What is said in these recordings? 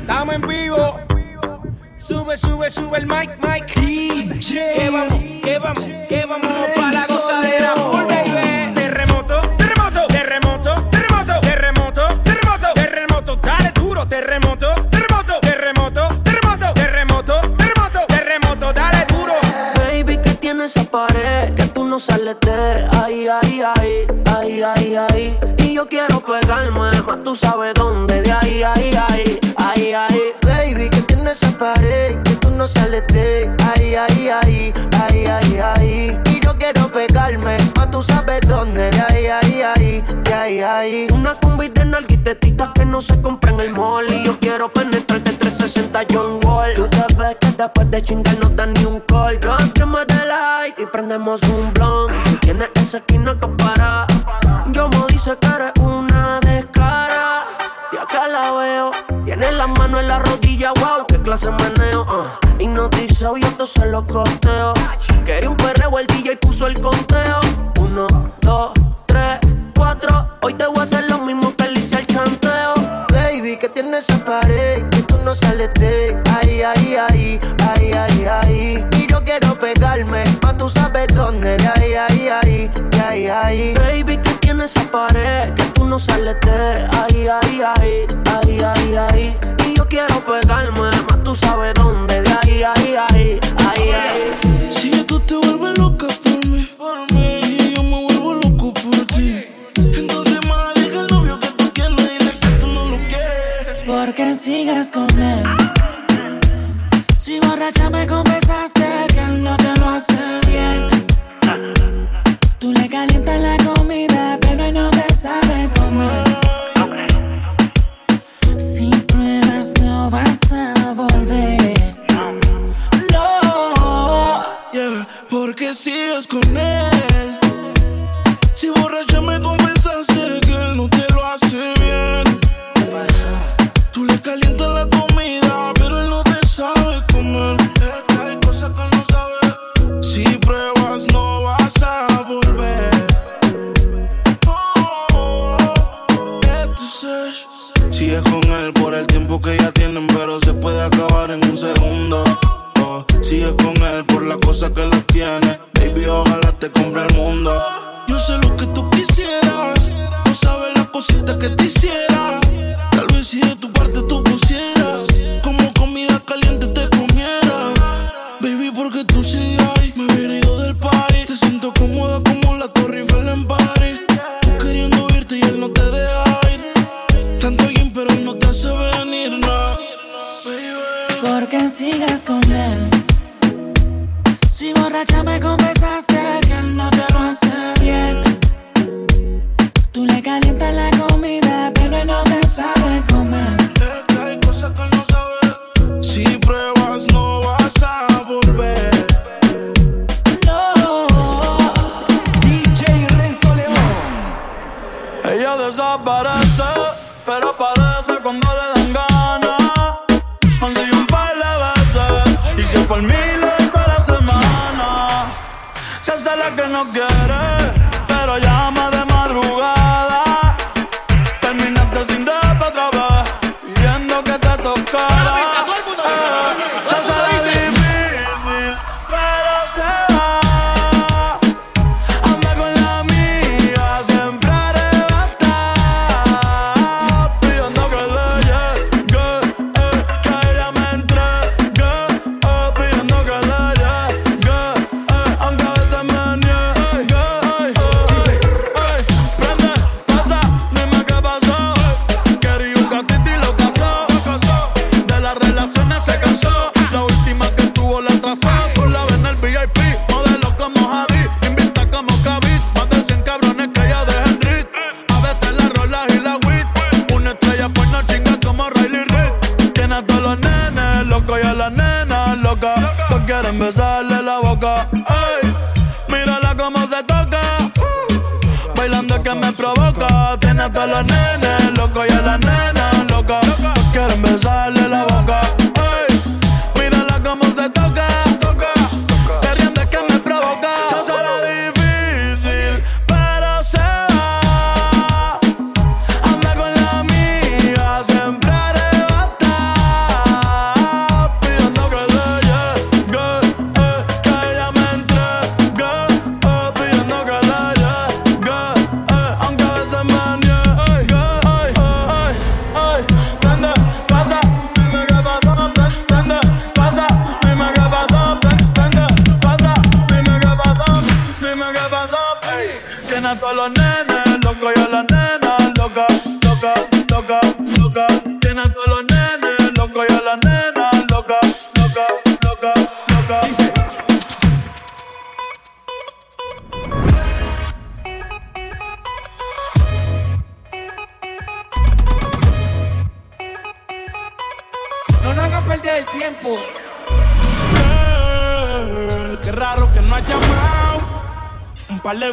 Estamos en vivo. Sube, sube, sube el mic, mic. DJ. Que vamos, que vamos, que vamos para la gozadera full, baby. Terremoto, terremoto, terremoto, terremoto, terremoto, terremoto, terremoto. Dale duro, terremoto, terremoto, terremoto, terremoto, terremoto, terremoto, terremoto. Dale duro. Baby, que tiene esa pared que tú no sales de quiero pegarme, más tú sabes dónde, de ahí, ahí, ahí, ahí, ahí. Baby, que tiene esa pared que tú no sales de ahí, ahí, ahí, ahí, ahí, ahí. Y yo quiero pegarme, más tú sabes dónde, de ahí, ahí, ahí, de ahí, ahí. Una combi de narguitetitas que no se compra en el mall. Y yo quiero penetrarte 360 John Wall. Tú te ves que después de chingar no da ni un call. Just que me dé like y prendemos un blunt. Tienes esa esquina que para. Yo me dice que eres. La veo. Tiene las manos en la rodilla, wow, qué clase meneo. Uh. Hipnotizado y esto se lo costeo. Quería un perreo, el DJ puso el conteo. Uno, dos, tres, cuatro. Hoy te voy a hacer lo mismo que le hice al chanteo. Baby, que tiene esa pared que tú no sales de ahí, ahí, ahí, ahí, ahí, ahí. Y yo quiero pegarme, más tú sabes dónde, de ahí, ahí, ahí, de ahí, ahí. Baby, que tiene esa pared que tú no sales de ahí, ahí, ahí, ahí, ahí, ahí. Y yo quiero pegarme, más tú sabes dónde, de ahí, ahí, ahí, ahí, ahí. Si tú te vuelves loca por mí, y yo me vuelvo loco por ti. Entonces, más deja el novio que tú tienes y dile que tú no lo quieres. Porque sigues con él. Si borracha me sigues con Si borracha me confesaste que él no te lo hace bien. Tú le calientas la comida, pero él no te sabe comer. Que hay cosas que no sabes. Si pruebas, no vas a volver. No. DJ Renzo León. Ella desaparece, pero aparece cuando le dan ganas. Consigue un par de veces y si es por miles la que no quiere, a todos los nenes locos y a las nenas locas Todos quieren besarle la boca Ey, mírala cómo se toca. Bailando que me provoca. Tiene a todos los nenes locos y a las nenas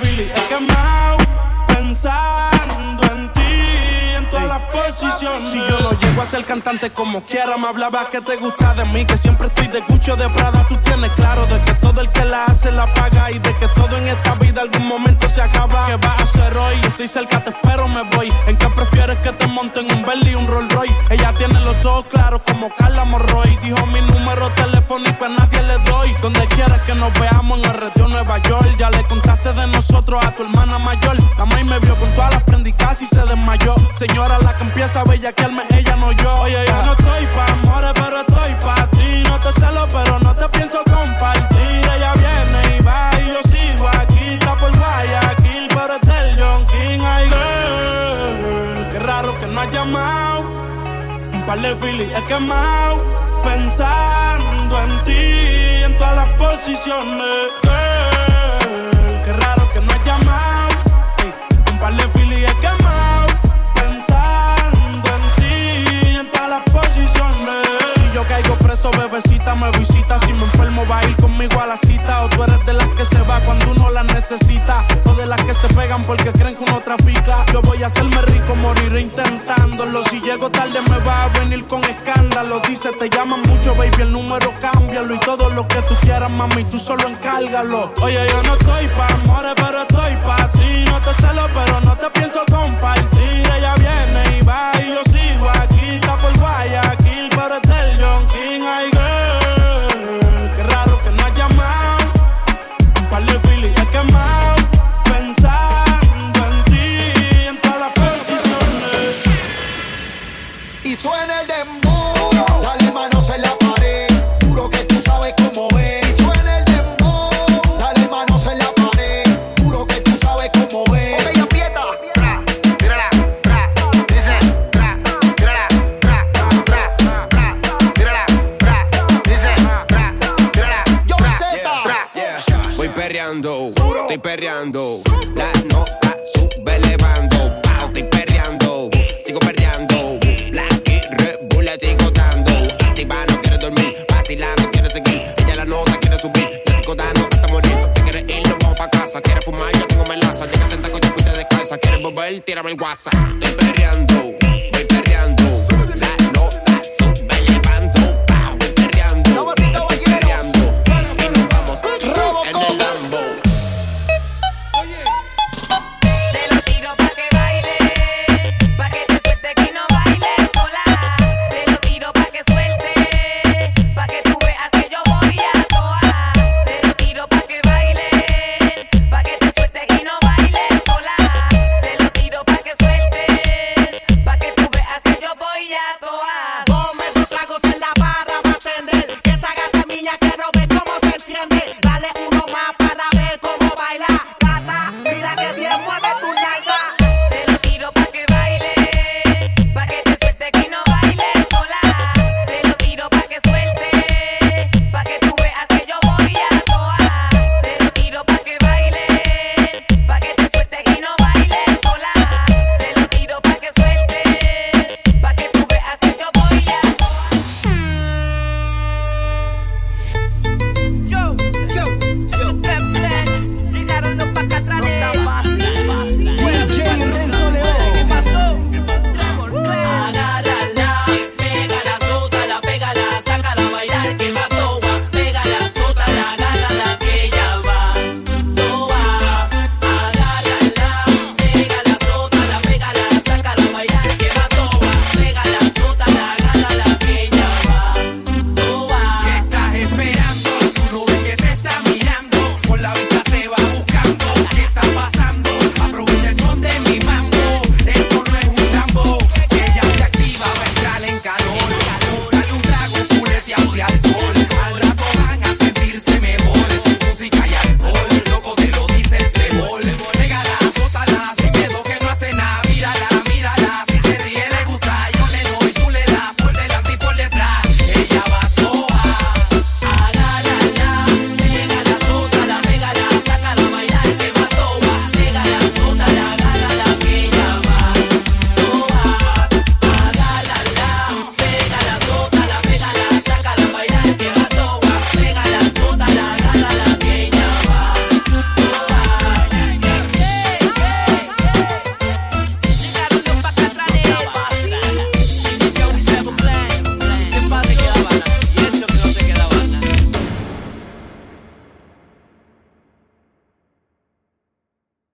Filis he quemado. Pensando en ti, en todas las posiciones. Si yo no llego a ser cantante como quiera, me hablaba que te gusta de mí. Que siempre estoy de cucho de Prada. Tú tienes claro de que todo el que la hace la paga. Y de que todo en esta vida algún momento se acaba. ¿Qué vas a hacer hoy? Estoy cerca, te espero, me voy. ¿En qué prefieres que te monten un Bentley y un Rolls Royce? Ella tiene los ojos claros como Carla Morroy. Dijo mi número telefónico a nadie le doy. Donde quieras que nos veamos en el retiro Nueva York. Ya le contaste de nosotros a tu hermana mayor. La maíz me vio con todas las prendicas y se desmayó. Señora, la que empieza a bellaquearme, ella no yo. Oye, yo no estoy pa' amores, pero estoy pa' ti. No te celo, pero no te pienso compartir. Ella par de filis he quemado. Pensando en ti, en todas las posiciones. Girl, qué raro que no has llamado. Un par de filis he quemado. Pensando en ti, en todas las posiciones. Si yo caigo preso, bebecita me visita. Si me enfermo, va a ir conmigo a la cita. O tú eres de las que se va cuando uno la necesita. O de las que se pegan porque creen que uno trafica. Yo voy a hacerme llego tarde, me va a venir con escándalo. Dice, te llaman mucho, baby, el número cámbialo. Y todo lo que tú quieras, mami, tú solo encárgalo. Oye, yo no estoy pa' amores, pero estoy pa' ti. No te celo, pero no te pienso compartir. Estoy perreando. La nota sube elevando. Pau, estoy perreando, sigo perreando. Black y Red Bull la sigo dando. Activa, no quiere dormir. Vacila, no quiere seguir. Ella la nota quiere subir. Yo sigo dando hasta morir. Te quieres ir, nos vamos pa' casa. Quieres fumar, yo tengo melaza. Llega tenta que yo fuiste descalza. Quieres volver, tírame el WhatsApp. Estoy perreando,